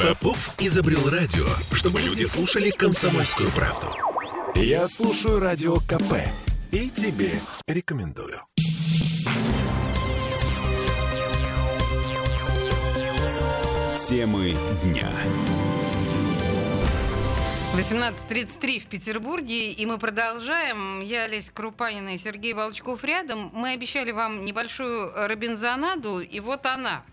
Попов изобрел радио, чтобы люди слушали комсомольскую правду. Я слушаю радио КП и тебе рекомендую. Темы дня. 18.33 в Петербурге, и мы продолжаем. Я Олеся Крупанина и Сергей Волчков рядом. Мы обещали вам небольшую Робинзонаду, и вот она.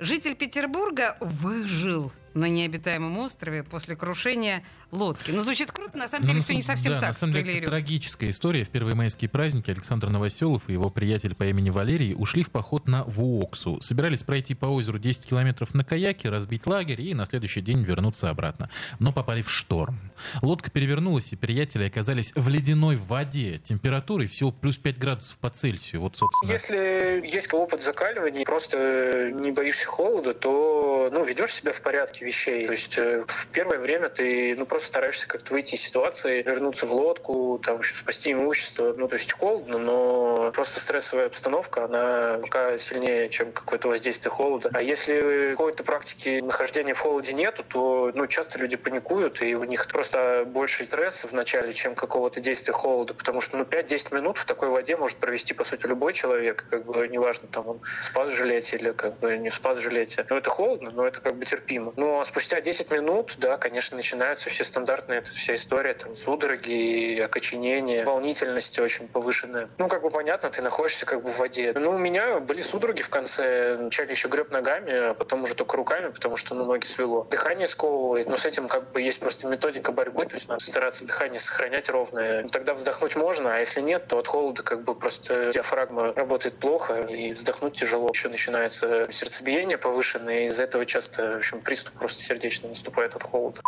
Житель Петербурга выжил на необитаемом острове после крушения лодки. Ну, звучит круто, на самом деле Ну, все не совсем да, так. На самом деле, это трагическая история. В первые майские праздники Александр Новоселов и его приятель по имени Валерий ушли в поход на Вуоксу. Собирались пройти по озеру 10 километров на каяке, разбить лагерь и на следующий день вернуться обратно. Но попали в шторм. Лодка перевернулась, и приятели оказались в ледяной воде. Температурой всего плюс 5 градусов по Цельсию. Вот, собственно. Если есть опыт закаливания, просто не боишься холода, то ну, ведешь себя в порядке вещей. То есть э, в первое время ты ну, просто стараешься как-то выйти из ситуации, вернуться в лодку, там еще спасти имущество. Ну, то есть холодно, но просто стрессовая обстановка, она пока сильнее, чем какое-то воздействие холода. А если какой-то практики нахождения в холоде нету, то ну, часто люди паникуют, и у них просто больше стресса в начале, чем какого-то действия холода, потому что ну, 5-10 минут в такой воде может провести, по сути, любой человек, как бы неважно, там он спас жилете или как бы не спас жилете. Ну, это холодно, но это как бы терпимо. Но спустя 10 минут, да, конечно, начинаются все стандартные, вся история, там, судороги, окоченение, волнительность очень повышенная. Ну, как бы понятно, ты находишься как бы в воде. Ну, у меня были судороги в конце. Вначале еще греб ногами, а потом уже только руками, потому что, ну, ноги свело. Дыхание сковывает, но с этим как бы есть просто методика борьбы, то есть надо стараться дыхание сохранять ровное. Тогда вздохнуть можно, а если нет, то от холода как бы просто диафрагма работает плохо, и вздохнуть тяжело. Еще начинается сердцебиение повышенное, из-за этого часто, в общем, приступ просто сердечный наступает от холода.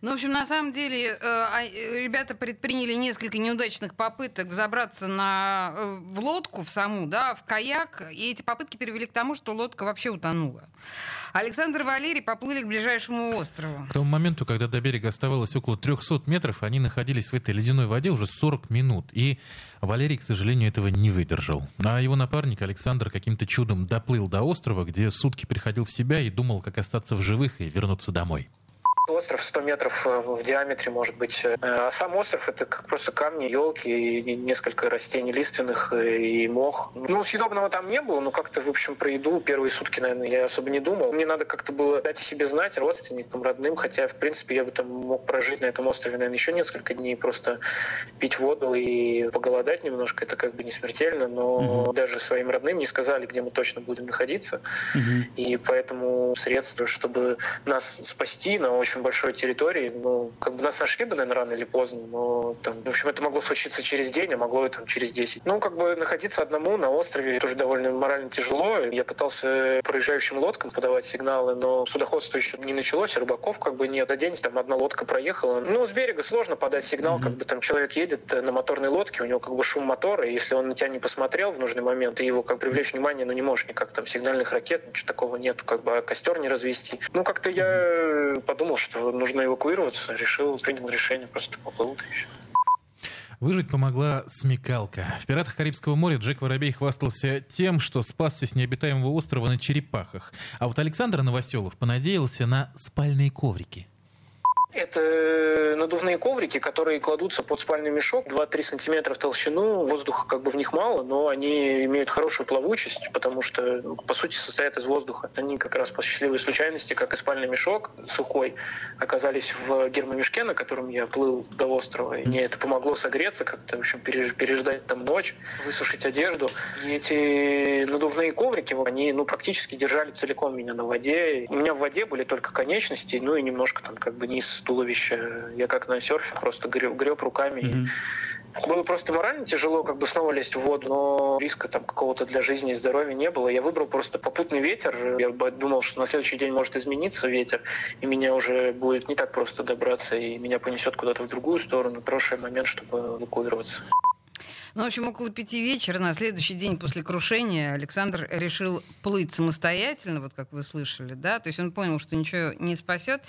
Ну, в общем, на самом деле, э, а, э, ребята предприняли несколько неудачных попыток взобраться на, э, в лодку в саму, да, в каяк, и эти попытки привели к тому, что лодка вообще утонула. Александр и Валерий поплыли к ближайшему острову. К тому моменту, когда до берега оставалось около 300 метров, они находились в этой ледяной воде уже 40 минут. И Валерий, к сожалению, этого не выдержал. А его напарник Александр каким-то чудом доплыл до острова, где сутки приходил в себя и думал, как остаться в живых и вернуться домой. Остров 100 метров э, в диаметре, может быть. Э, А сам остров — это как просто камни, елки и несколько растений лиственных э, и мох. Ну, съедобного там не было, но как-то, в общем, про еду первые сутки, наверное, я особо не думал. Мне надо как-то было дать о себе знать родственникам, родным, хотя, в принципе, я бы там мог прожить на этом острове, наверное, еще несколько дней, просто пить воду и поголодать немножко. Это как бы не смертельно, но Мгм. даже своим родным не сказали, где мы точно будем находиться. И поэтому средства, чтобы нас спасти на очень большой территории, ну, как бы нас нашли бы, наверное, рано или поздно, но там, в общем, это могло случиться через день, а могло и там через 10. Ну, как бы находиться одному на острове тоже довольно морально тяжело. Я пытался проезжающим лодкам подавать сигналы, но судоходство еще не началось, рыбаков как бы нет. За день там одна лодка проехала. Ну, с берега сложно подать сигнал, как бы там человек едет на моторной лодке, у него как бы шум мотора, и если он на тебя не посмотрел в нужный момент, ты его как привлечь внимание, ну, не можешь никак, там сигнальных ракет, ничего такого нету, как бы а костер не развести. Ну, как-то я подумал, что нужно эвакуироваться, решил, принял решение, просто поплыл и всё. Выжить помогла смекалка. В «Пиратах Карибского моря» Джек Воробей хвастался тем, что спасся с необитаемого острова на черепахах. А вот Александр Новоселов понадеялся на спальные коврики. Это надувные коврики, которые кладутся под спальный мешок, 2-3 сантиметра в толщину, воздуха как бы в них мало, но они имеют хорошую плавучесть, потому что, ну, по сути, состоят из воздуха. Они как раз по счастливой случайности, как и спальный мешок сухой, оказались в гермомешке, на котором я плыл до острова. И мне это помогло согреться, как-то, в общем, переж- переждать там ночь, высушить одежду. И эти надувные коврики, они, ну, практически держали целиком меня на воде. У меня в воде были только конечности, ну и немножко там как бы низ туловища. Я как на серфе просто греб, греб руками. И Было просто морально тяжело как бы снова лезть в воду, но риска там какого-то для жизни и здоровья не было. Я выбрал просто попутный ветер. Я думал, что на следующий день может измениться ветер, и меня уже будет не так просто добраться, и меня понесет куда-то в другую сторону. Хороший момент, чтобы эвакуироваться. Ну, в общем, около пяти вечера на следующий день после крушения Александр решил плыть самостоятельно, вот как вы слышали, да, то есть он понял, что ничего не спасет,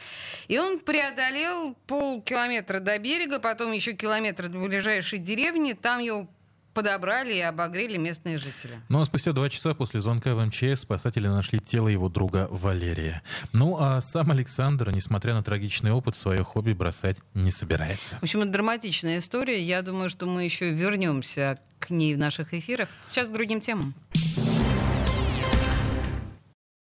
и он преодолел полкилометра до берега, потом еще километр до ближайшей деревни, там его подобрали и обогрели местные жители. Ну а спустя два часа после звонка в МЧС спасатели нашли тело его друга Валерия. Ну а сам Александр, несмотря на трагичный опыт, свое хобби бросать не собирается. В общем, это драматичная история. Я думаю, что мы еще вернемся к ней в наших эфирах. Сейчас к другим темам.